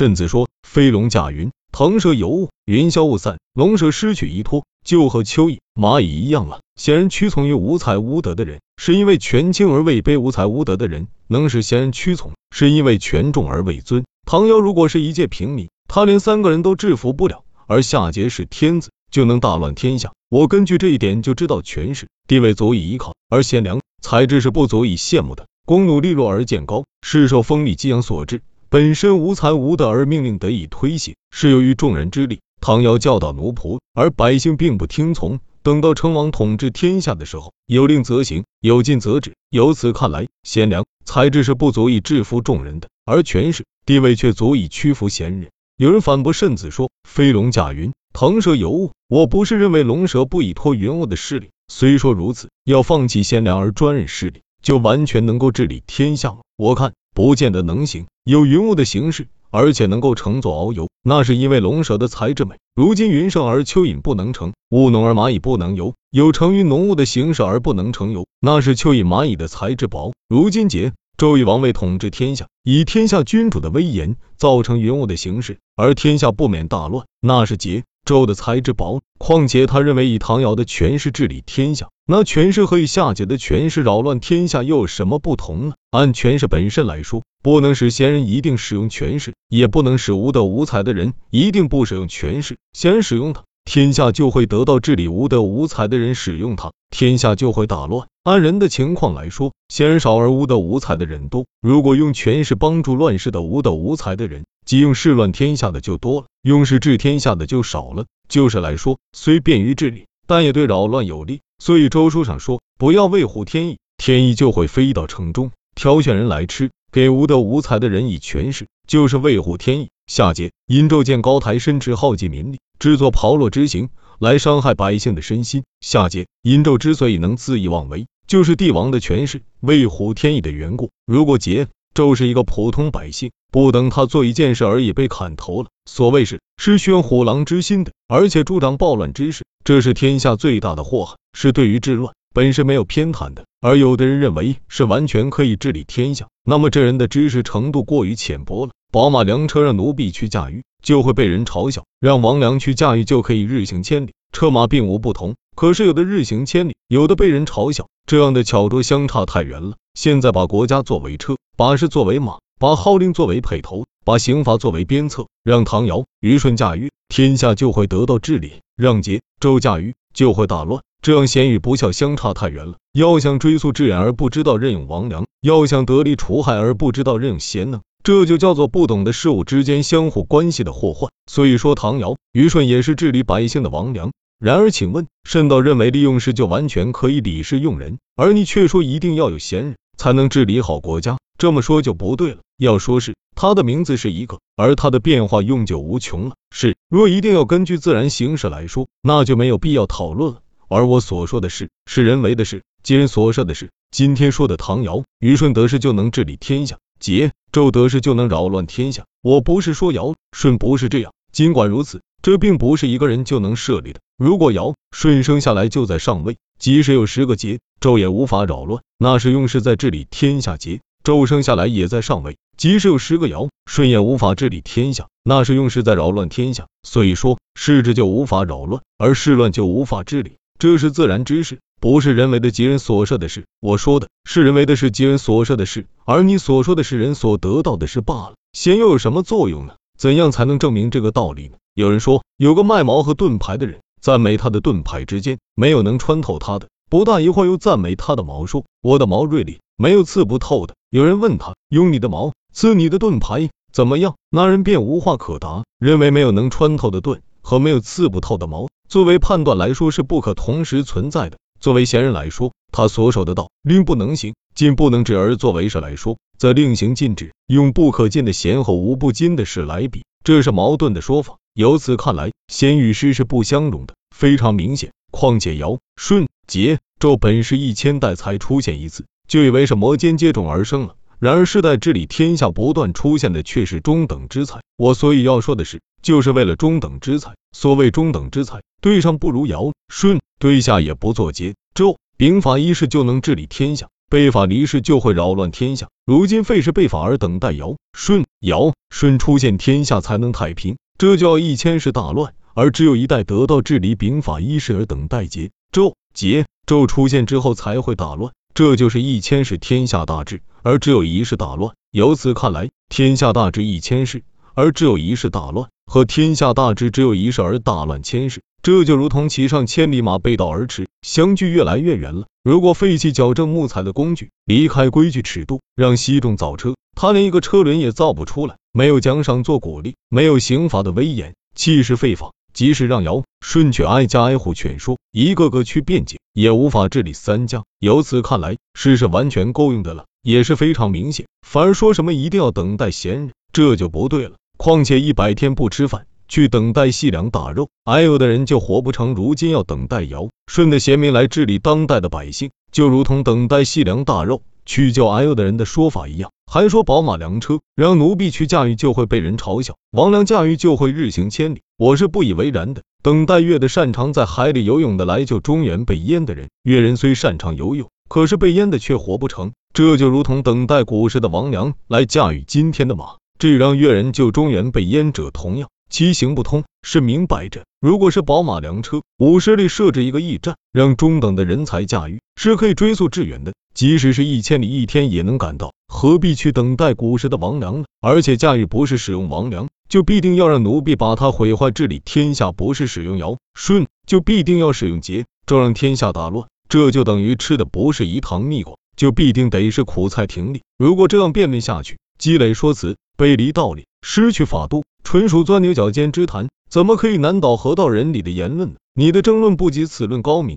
甚至说飞龙驾云，腾蛇游雾，云消雾散，龙蛇失去依托，就和蚯蚓、蚂蚁一样了。显然屈从于无才无德的人，是因为权轻而位卑；无才无德的人能使贤人屈从，是因为权重而位尊。唐尧如果是一介平民，他连三个人都制服不了，而夏桀是天子，就能大乱天下。我根据这一点就知道，权势地位足以依靠，而贤良才智是不足以羡慕的。公努利弱而见高，是受锋利激扬所致。本身无才无德而命令得以推行，是由于众人之力。唐尧教导奴仆，而百姓并不听从。等到成王统治天下的时候，有令则行，有禁则止。由此看来，贤良才智是不足以制服众人的，而权势地位却足以屈服贤人。有人反驳慎子说：“飞龙驾云，腾蛇游雾。”我不是认为龙蛇不依托云雾的势力。虽说如此，要放弃贤良而专任势力，就完全能够治理天下吗？我看。不见得能行，有云雾的形式，而且能够乘坐遨游，那是因为龙蛇的才智美。如今云盛而蚯蚓不能成，雾浓而蚂蚁不能游，有成于浓雾的形式而不能成游，那是蚯蚓蚂蚁的才智薄。如今桀纣以王位统治天下，以天下君主的威严造成云雾的形式，而天下不免大乱，那是桀。纣的才智薄，况且他认为以唐尧的权势治理天下，那权势和以夏桀的权势扰乱天下又有什么不同呢？按权势本身来说，不能使贤人一定使用权势，也不能使无德无才的人一定不使用权势。贤人使用它，天下就会得到治理；无德无才的人使用它，天下就会大乱。按人的情况来说，贤少而无德无才的人多。如果用权势帮助乱世的无德无才的人，即用事乱天下的就多了，用势治天下的就少了。就是来说，虽便于治理，但也对扰乱有利。所以周书上说，不要为虎添翼，天意就会飞到城中，挑选人来吃。给无德无才的人以权势，就是为虎添翼。下节，殷纣见高台深池耗尽民力，制作炮烙之刑，来伤害百姓的身心。下节，殷纣之所以能恣意妄为，就是帝王的权势为虎添翼的缘故。如果桀纣是一个普通百姓，不等他做一件事而已被砍头了。所谓是是宣虎狼之心的，而且助长暴乱之事，这是天下最大的祸害，是对于治乱本身没有偏袒的。而有的人认为是完全可以治理天下，那么这人的知识程度过于浅薄了。宝马良车让奴婢去驾驭，就会被人嘲笑；让王良去驾驭，就可以日行千里。车马并无不同，可是有的日行千里，有的被人嘲笑，这样的巧拙相差太远了。现在把国家作为车，把事作为马，把号令作为辔头，把刑罚作为鞭策，让唐尧、虞舜驾驭，天下就会得到治理；让桀、纣驾驭，就会大乱。这样贤与不孝相差太远了。要想追溯至远而不知道任用王良，要想得利除害而不知道任用贤能，这就叫做不懂得事物之间相互关系的祸患。所以说，唐尧、虞舜也是治理百姓的王良。然而，请问，慎道认为利用事就完全可以理事用人，而你却说一定要有贤人才能治理好国家，这么说就不对了。要说是他的名字是一个，而他的变化用就无穷了。是，若一定要根据自然形式来说，那就没有必要讨论了。而我所说的事是人为的事，今人所设的事。今天说的唐尧、虞舜得势就能治理天下，桀、纣得势就能扰乱天下。我不是说尧、舜不是这样，尽管如此。这并不是一个人就能设立的。如果尧舜生下来就在上位，即使有十个桀纣也无法扰乱，那是用事在治理天下；桀纣生下来也在上位，即使有十个尧舜也无法治理天下，那是用事在扰乱天下。所以说，事治就无法扰乱，而事乱就无法治理，这是自然之事，不是人为的、吉人所设的事。我说的是人为的是吉人所设的事，而你所说的是人所得到的事罢了。贤又有什么作用呢？怎样才能证明这个道理呢？有人说，有个卖矛和盾牌的人，赞美他的盾牌之间没有能穿透他的。不大一会儿，又赞美他的矛，说我的矛锐利，没有刺不透的。有人问他，用你的矛刺你的盾牌怎么样？那人便无话可答，认为没有能穿透的盾和没有刺不透的矛，作为判断来说是不可同时存在的。作为贤人来说，他所守的道令不能行，禁不能止；而作为事来说，则令行禁止，用不可禁的贤和无不禁的事来比，这是矛盾的说法。由此看来，贤与师是不相容的，非常明显。况且尧、舜、桀、纣本是一千代才出现一次，就以为是摩肩接踵而生了。然而世代治理天下不断出现的却是中等之才。我所以要说的是，就是为了中等之才。所谓中等之才，对上不如尧、舜。对下也不做桀纣，兵法一世就能治理天下，背法离世就会扰乱天下。如今费事被法而等待尧舜尧舜出现，天下才能太平。这叫一千世大乱，而只有一代得到治理秉法一世而等待桀纣桀纣出现之后才会大乱。这就是一千世天下大治，而只有一世大乱。由此看来，天下大治一千世，而只有一世大乱，和天下大治只有一事而大乱千世，这就如同骑上千里马背道而驰，相距越来越远了。如果废弃矫正木材的工具，离开规矩尺度，让西仲造车，他连一个车轮也造不出来。没有奖赏做鼓励，没有刑罚的威严，气势废法，即使让尧舜去挨家挨户劝说，一个个去辩解，也无法治理三家。由此看来，事是完全够用的了，也是非常明显。反而说什么一定要等待贤人，这就不对了。况且一百天不吃饭，去等待细粮大肉，挨饿的人就活不成。如今要等待尧舜的贤明来治理当代的百姓，就如同等待细粮大肉。去救挨饿的人的说法一样，还说宝马良车让奴婢去驾驭就会被人嘲笑，王良驾驭就会日行千里，我是不以为然的。等待月的擅长在海里游泳的来救中原被淹的人，越人虽擅长游泳，可是被淹的却活不成。这就如同等待古时的王良来驾驭今天的马，这让越人救中原被淹者同样。其行不通是明摆着，如果是宝马良车，五十里设置一个驿站，让中等的人才驾驭，是可以追溯致远的。即使是一千里一天也能赶到，何必去等待古时的王良呢？而且驾驭不是使用王良，就必定要让奴婢把他毁坏治理天下；不是使用尧舜，就必定要使用桀这让天下大乱。这就等于吃的不是一堂蜜果，就必定得是苦菜亭里。如果这样辩论下去，积累说辞，背离道理，失去法度。纯属钻牛角尖之谈，怎么可以难倒河道人理的言论呢？你的争论不及此论高明。